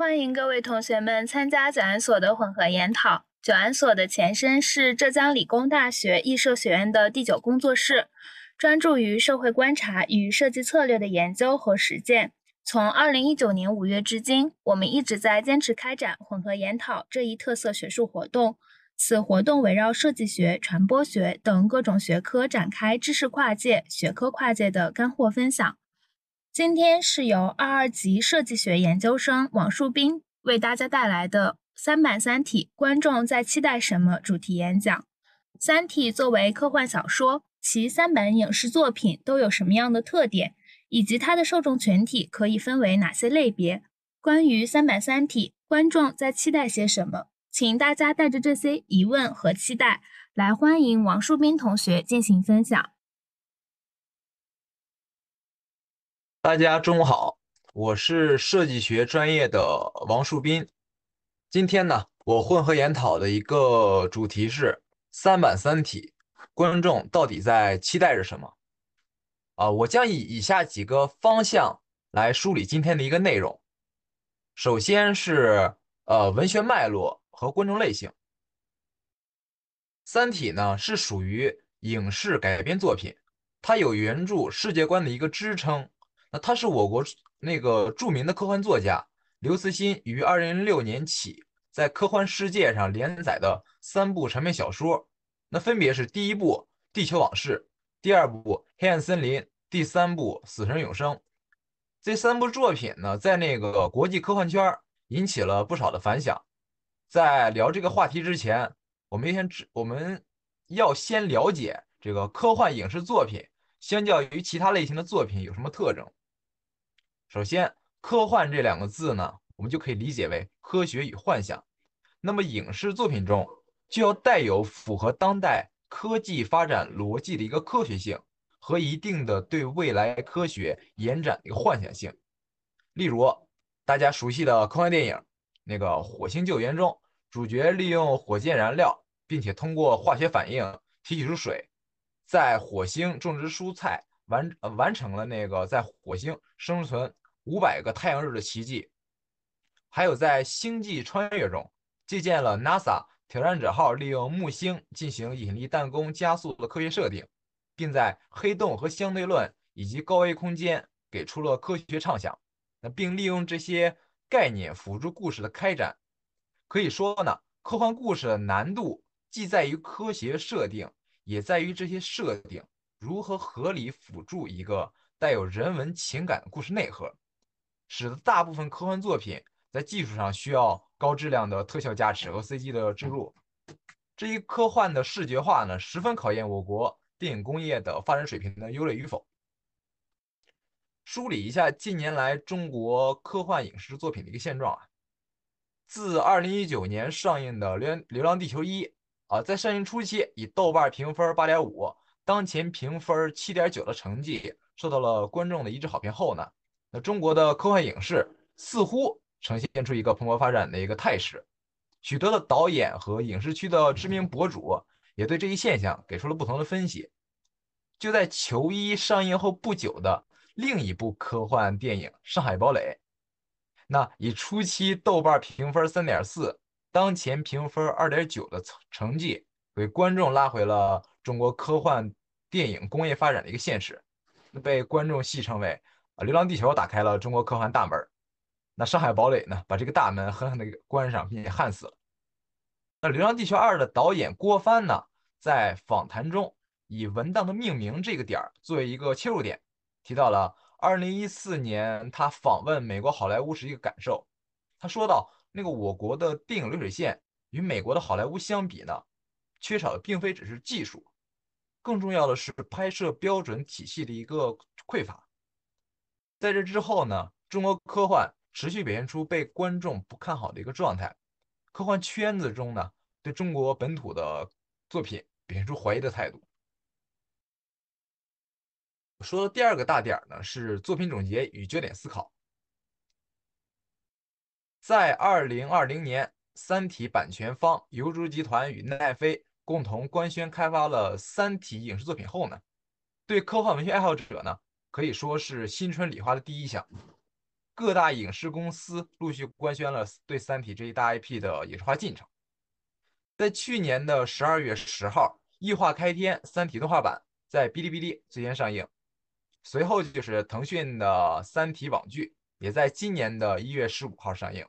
欢迎各位同学们参加九安所的混合研讨。九安所的前身是浙江理工大学艺设学院的第九工作室，专注于社会观察与设计策略的研究和实践。从二零一九年五月至今，我们一直在坚持开展混合研讨这一特色学术活动。此活动围绕设计学、传播学等各种学科展开知识跨界、学科跨界的干货分享。今天是由二二级设计学研究生王树斌为大家带来的“三版三体”，观众在期待什么？主题演讲。《三体》作为科幻小说，其三版影视作品都有什么样的特点，以及它的受众群体可以分为哪些类别？关于三版三体，观众在期待些什么？请大家带着这些疑问和期待来欢迎王树斌同学进行分享。大家中午好，我是设计学专业的王树斌。今天呢，我混合研讨的一个主题是三版三体，观众到底在期待着什么？啊，我将以以下几个方向来梳理今天的一个内容。首先是呃文学脉络。和观众类型，《三体》呢是属于影视改编作品，它有原著世界观的一个支撑。那它是我国那个著名的科幻作家刘慈欣于二零零六年起在科幻世界上连载的三部长篇小说，那分别是第一部《地球往事》，第二部《黑暗森林》，第三部《死神永生》。这三部作品呢，在那个国际科幻圈引起了不少的反响。在聊这个话题之前，我们先知我们要先了解这个科幻影视作品相较于其他类型的作品有什么特征。首先，科幻这两个字呢，我们就可以理解为科学与幻想。那么，影视作品中就要带有符合当代科技发展逻辑的一个科学性和一定的对未来科学延展的一个幻想性。例如，大家熟悉的科幻电影。那个《火星救援》中，主角利用火箭燃料，并且通过化学反应提取出水，在火星种植蔬菜，完呃完成了那个在火星生存五百个太阳日的奇迹。还有在《星际穿越》中，借鉴了 NASA 挑战者号利用木星进行引力弹弓加速的科学设定，并在黑洞和相对论以及高维空间给出了科学畅想。那并利用这些。概念辅助故事的开展，可以说呢，科幻故事的难度既在于科学设定，也在于这些设定如何合理辅助一个带有人文情感的故事内核，使得大部分科幻作品在技术上需要高质量的特效加持和 CG 的植入。这一科幻的视觉化呢，十分考验我国电影工业的发展水平的优劣与否。梳理一下近年来中国科幻影视作品的一个现状啊，自二零一九年上映的《流流浪地球一》啊，在上映初期以豆瓣评分八点五，当前评分七点九的成绩受到了观众的一致好评后呢，那中国的科幻影视似乎呈现出一个蓬勃发展的一个态势，许多的导演和影视区的知名博主也对这一现象给出了不同的分析。就在《球衣》上映后不久的。另一部科幻电影《上海堡垒》，那以初期豆瓣评分三点四，当前评分二点九的成成绩，给观众拉回了中国科幻电影工业发展的一个现实，被观众戏称为“流浪地球”打开了中国科幻大门。那《上海堡垒》呢，把这个大门狠狠的关上，并且焊死了。那《流浪地球二》的导演郭帆呢，在访谈中以文档的命名这个点儿作为一个切入点。提到了二零一四年他访问美国好莱坞时一个感受，他说到那个我国的电影流水线与美国的好莱坞相比呢，缺少的并非只是技术，更重要的是拍摄标准体系的一个匮乏。在这之后呢，中国科幻持续表现出被观众不看好的一个状态，科幻圈子中呢，对中国本土的作品表现出怀疑的态度。说的第二个大点呢，是作品总结与焦点思考。在二零二零年，《三体》版权方游族集团与奈飞共同官宣开发了《三体》影视作品后呢，对科幻文学爱好者呢，可以说是新春礼花的第一响。各大影视公司陆续官宣了对《三体》这一大 IP 的影视化进程。在去年的十二月十号，异化开天《三体》动画版在哔哩哔哩最先上映，随后就是腾讯的《三体》网剧，也在今年的一月十五号上映。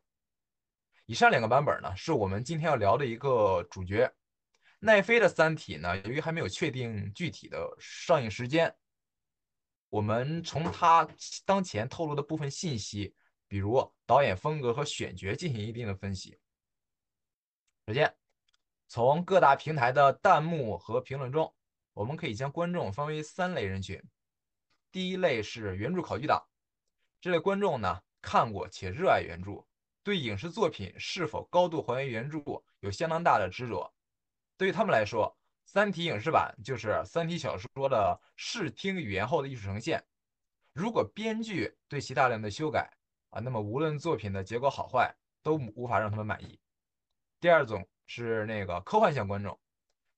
以上两个版本呢，是我们今天要聊的一个主角。奈飞的《三体》呢，由于还没有确定具体的上映时间，我们从他当前透露的部分信息，比如导演风格和选角进行一定的分析。首先，从各大平台的弹幕和评论中，我们可以将观众分为三类人群。第一类是原著考据党，这类观众呢，看过且热爱原著。对影视作品是否高度还原原著有相当大的执着。对于他们来说，《三体》影视版就是《三体》小说的视听语言后的艺术呈现。如果编剧对其大量的修改啊，那么无论作品的结果好坏，都无法让他们满意。第二种是那个科幻向观众，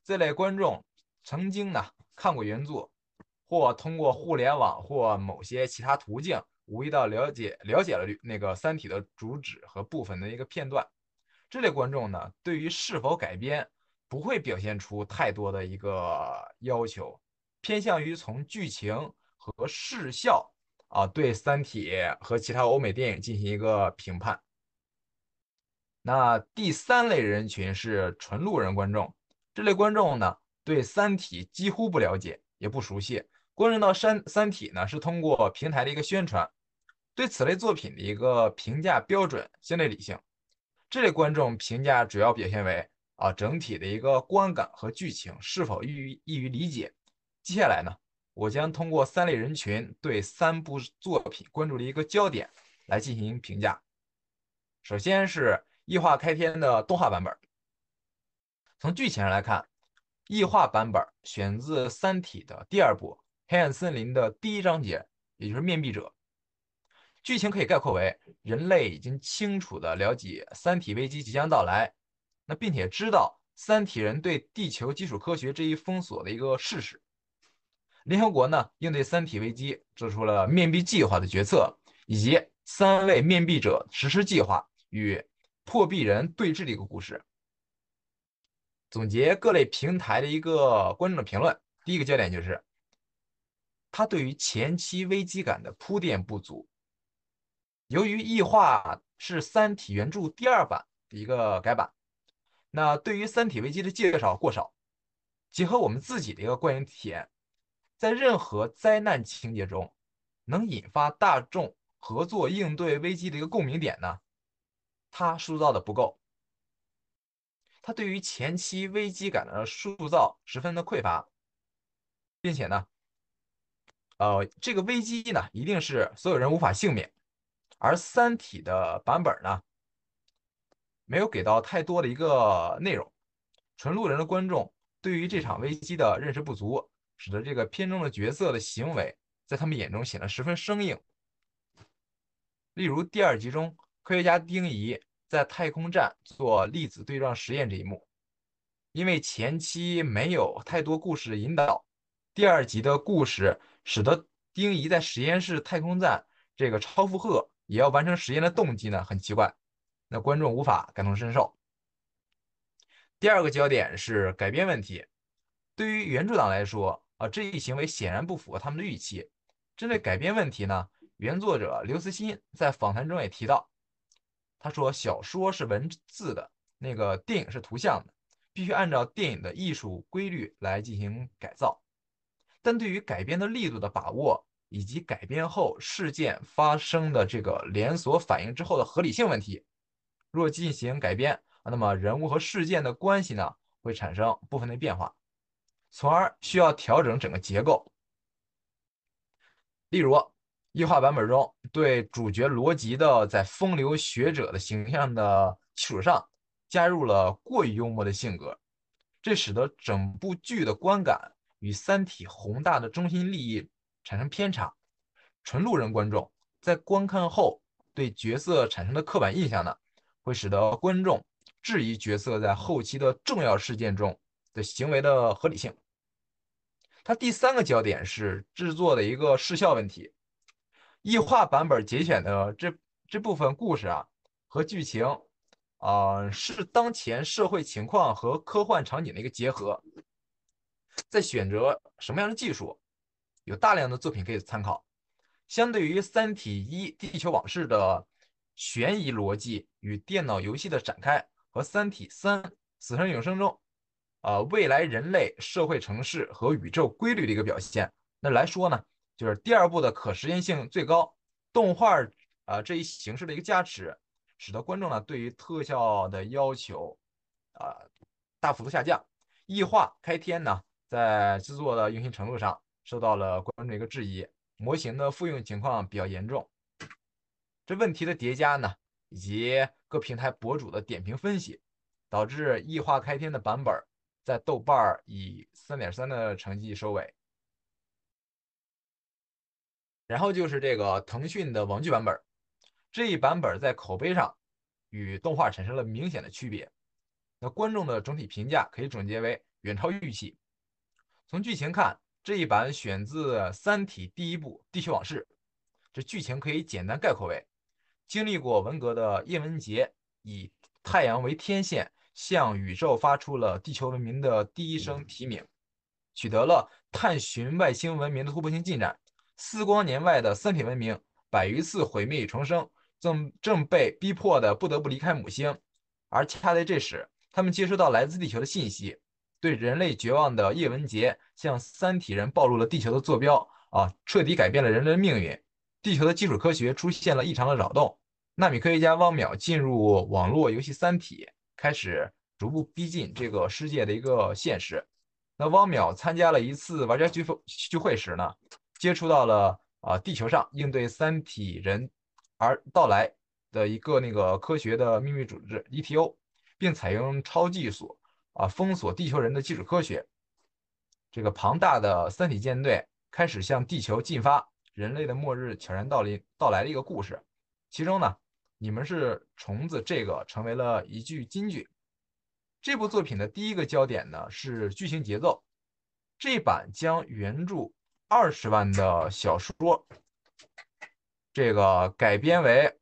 这类观众曾经呢看过原著，或通过互联网或某些其他途径。无意到了解了解了那个《三体》的主旨和部分的一个片段，这类观众呢，对于是否改编不会表现出太多的一个要求，偏向于从剧情和视效啊对《三体》和其他欧美电影进行一个评判。那第三类人群是纯路人观众，这类观众呢，对《三体》几乎不了解，也不熟悉。关注到《三三体》呢，是通过平台的一个宣传，对此类作品的一个评价标准相对理性。这类观众评价主要表现为啊，整体的一个观感和剧情是否易于易于理解。接下来呢，我将通过三类人群对三部作品关注的一个焦点来进行评价。首先是异化开篇的动画版本，从剧情上来看，异化版本选自《三体》的第二部。黑暗森林的第一章节，也就是面壁者。剧情可以概括为：人类已经清楚的了解三体危机即将到来，那并且知道三体人对地球基础科学这一封锁的一个事实。联合国呢，应对三体危机做出了面壁计划的决策，以及三位面壁者实施计划与破壁人对峙的一个故事。总结各类平台的一个观众的评论，第一个焦点就是。他对于前期危机感的铺垫不足。由于异化是《三体》原著第二版的一个改版，那对于三体危机的介绍过少。结合我们自己的一个观影体验，在任何灾难情节中，能引发大众合作应对危机的一个共鸣点呢，他塑造的不够。他对于前期危机感的塑造十分的匮乏，并且呢。呃，这个危机呢，一定是所有人无法幸免，而《三体》的版本呢，没有给到太多的一个内容，纯路人的观众对于这场危机的认识不足，使得这个片中的角色的行为在他们眼中显得十分生硬。例如第二集中，科学家丁仪在太空站做粒子对撞实验这一幕，因为前期没有太多故事引导，第二集的故事。使得丁仪在实验室太空站这个超负荷也要完成实验的动机呢很奇怪，那观众无法感同身受。第二个焦点是改编问题，对于原著党来说啊，这一行为显然不符合他们的预期。针对改编问题呢，原作者刘慈欣在访谈中也提到，他说小说是文字的，那个电影是图像的，必须按照电影的艺术规律来进行改造。但对于改编的力度的把握，以及改编后事件发生的这个连锁反应之后的合理性问题，若进行改编，那么人物和事件的关系呢会产生部分的变化，从而需要调整整个结构。例如，异化版本中对主角罗辑的在风流学者的形象的基础上，加入了过于幽默的性格，这使得整部剧的观感。与《三体》宏大的中心利益产生偏差，纯路人观众在观看后对角色产生的刻板印象呢，会使得观众质疑角色在后期的重要事件中的行为的合理性。它第三个焦点是制作的一个视效问题，异化版本节选的这这部分故事啊和剧情，啊是当前社会情况和科幻场景的一个结合。在选择什么样的技术，有大量的作品可以参考。相对于《三体一：地球往事》的悬疑逻辑与电脑游戏的展开，和《三体三：死神永生》中，呃，未来人类社会城市和宇宙规律的一个表现，那来说呢，就是第二部的可实现性最高，动画啊这一形式的一个加持，使得观众呢对于特效的要求啊大幅度下降。异化开天呢，在制作的用心程度上受到了观众的一个质疑。模型的复用情况比较严重，这问题的叠加呢，以及各平台博主的点评分析，导致异化开天的版本在豆瓣儿以三点三的成绩收尾。然后就是这个腾讯的网剧版本，这一版本在口碑上与动画产生了明显的区别。那观众的整体评价可以总结为远超预期。从剧情看。这一版选自《三体》第一部《地球往事》，这剧情可以简单概括为：经历过文革的叶文洁以太阳为天线，向宇宙发出了地球文明的第一声提名，取得了探寻外星文明的突破性进展。四光年外的三体文明百余次毁灭与重生，正正被逼迫的不得不离开母星，而恰在这时，他们接收到来自地球的信息。对人类绝望的叶文洁向三体人暴露了地球的坐标啊，彻底改变了人类的命运。地球的基础科学出现了异常的扰动。纳米科学家汪淼进入网络游戏《三体》，开始逐步逼近这个世界的一个现实。那汪淼参加了一次玩家聚会聚会时呢，接触到了啊地球上应对三体人而到来的一个那个科学的秘密组织 ETO，并采用超技术。啊！封锁地球人的基础科学，这个庞大的三体舰队开始向地球进发，人类的末日悄然到临到来的一个故事。其中呢，你们是虫子这个成为了一句金句。这部作品的第一个焦点呢是剧情节奏。这版将原著二十万的小说，这个改编为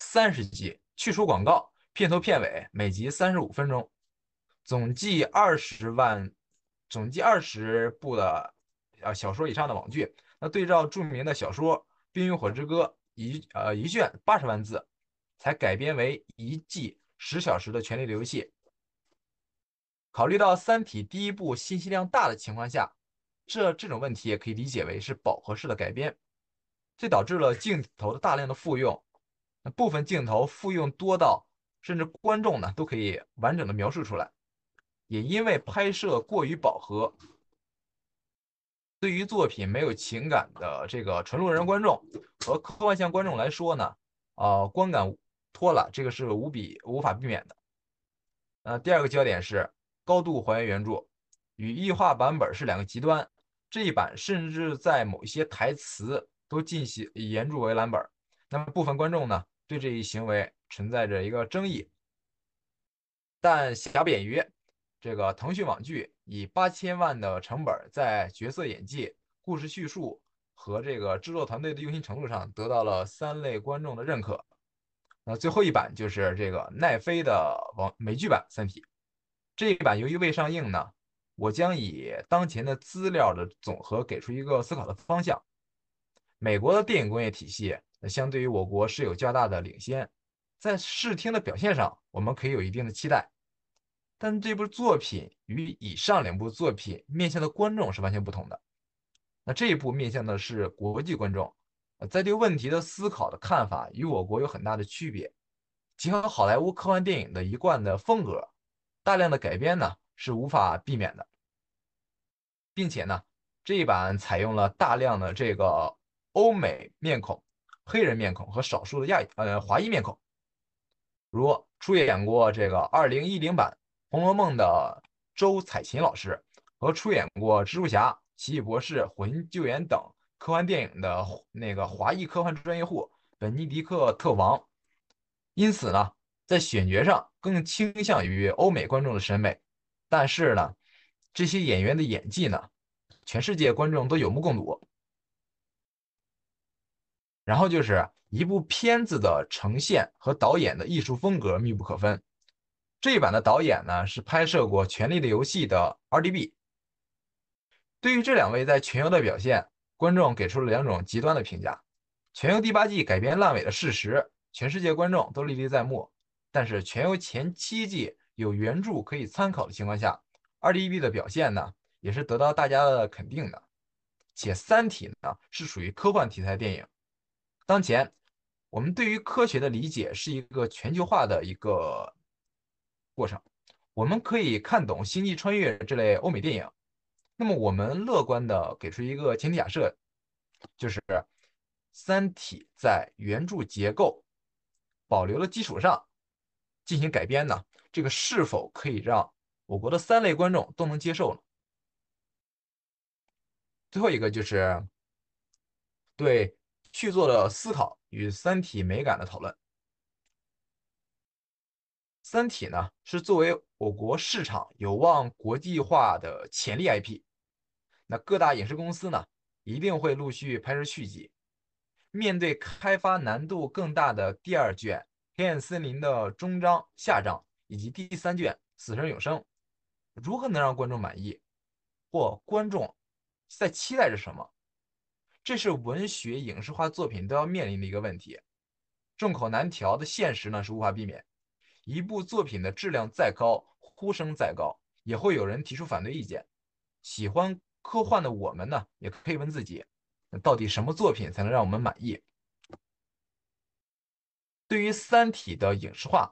三十集，去除广告。片头片尾每集三十五分钟，总计二十万，总计二十部的啊小说以上的网剧。那对照著名的小说《冰与火之歌》，一呃一卷八十万字，才改编为一季十小时的《权力的游戏》。考虑到《三体》第一部信息量大的情况下，这这种问题也可以理解为是饱和式的改编，这导致了镜头的大量的复用，那部分镜头复用多到。甚至观众呢都可以完整的描述出来，也因为拍摄过于饱和，对于作品没有情感的这个纯路人观众和科幻向观众来说呢，呃，观感拖拉，这个是无比无法避免的。呃，第二个焦点是高度还原原著，与异化版本是两个极端。这一版甚至在某些台词都进行以原著为蓝本，那么部分观众呢对这一行为。存在着一个争议，但瑕不掩瑜，这个腾讯网剧以八千万的成本，在角色演技、故事叙述和这个制作团队的用心程度上，得到了三类观众的认可。那最后一版就是这个奈飞的网美剧版《三体》，这一版由于未上映呢，我将以当前的资料的总和给出一个思考的方向。美国的电影工业体系，相对于我国是有较大的领先。在视听的表现上，我们可以有一定的期待，但这部作品与以上两部作品面向的观众是完全不同的。那这一部面向的是国际观众，在对问题的思考的看法与我国有很大的区别。结合好莱坞科幻电影的一贯的风格，大量的改编呢是无法避免的，并且呢这一版采用了大量的这个欧美面孔、黑人面孔和少数的亚呃华裔面孔。如出演过这个2010版《红楼梦》的周采芹老师，和出演过《蜘蛛侠》《奇异博士》《火星救援》等科幻电影的那个华裔科幻专业户本尼迪克特·王，因此呢，在选角上更倾向于欧美观众的审美。但是呢，这些演员的演技呢，全世界观众都有目共睹。然后就是一部片子的呈现和导演的艺术风格密不可分。这一版的导演呢是拍摄过《权力的游戏》的 RDB。对于这两位在《全游》的表现，观众给出了两种极端的评价。《全游》第八季改编烂尾的事实，全世界观众都历历在目。但是《全游》前七季有原著可以参考的情况下，RDB 的表现呢，也是得到大家的肯定的。且《三体》呢是属于科幻题材电影。当前，我们对于科学的理解是一个全球化的一个过程。我们可以看懂《星际穿越》这类欧美电影。那么我们乐观的给出一个前提假设，就是《三体》在原著结构保留的基础上进行改编呢？这个是否可以让我国的三类观众都能接受呢？最后一个就是对续作的思考与《三体》美感的讨论。《三体》呢是作为我国市场有望国际化的潜力 IP。那各大影视公司呢，一定会陆续拍摄续集。面对开发难度更大的第二卷《黑暗森林》的终章、下章，以及第三卷《死神永生》，如何能让观众满意，或观众在期待着什么？这是文学影视化作品都要面临的一个问题。众口难调的现实呢，是无法避免。一部作品的质量再高，呼声再高，也会有人提出反对意见。喜欢。科幻的我们呢，也可以问自己，到底什么作品才能让我们满意？对于《三体》的影视化，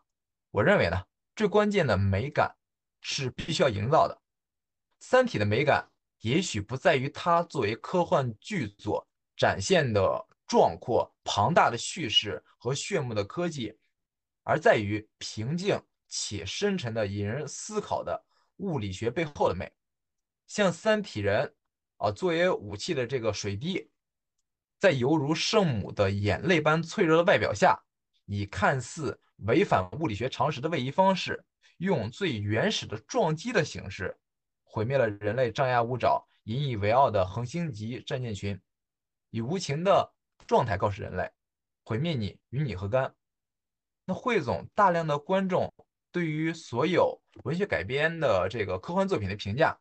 我认为呢，最关键的美感是必须要营造的。《三体》的美感也许不在于它作为科幻巨作展现的壮阔庞大的叙事和炫目的科技，而在于平静且深沉的引人思考的物理学背后的美。像三体人啊，作为武器的这个水滴，在犹如圣母的眼泪般脆弱的外表下，以看似违反物理学常识的位移方式，用最原始的撞击的形式，毁灭了人类张牙舞爪、引以为傲的恒星级战舰群，以无情的状态告诉人类：毁灭你与你何干？那汇总大量的观众对于所有文学改编的这个科幻作品的评价。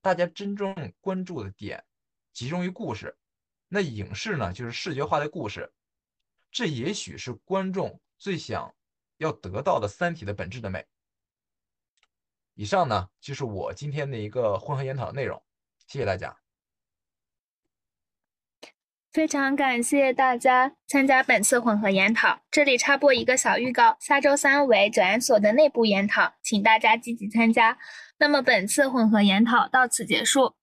大家真正关注的点集中于故事，那影视呢就是视觉化的故事，这也许是观众最想要得到的《三体》的本质的美。以上呢就是我今天的一个混合研讨的内容，谢谢大家。非常感谢大家参加本次混合研讨，这里插播一个小预告，下周三为九研所的内部研讨，请大家积极参加。那么本次混合研讨到此结束。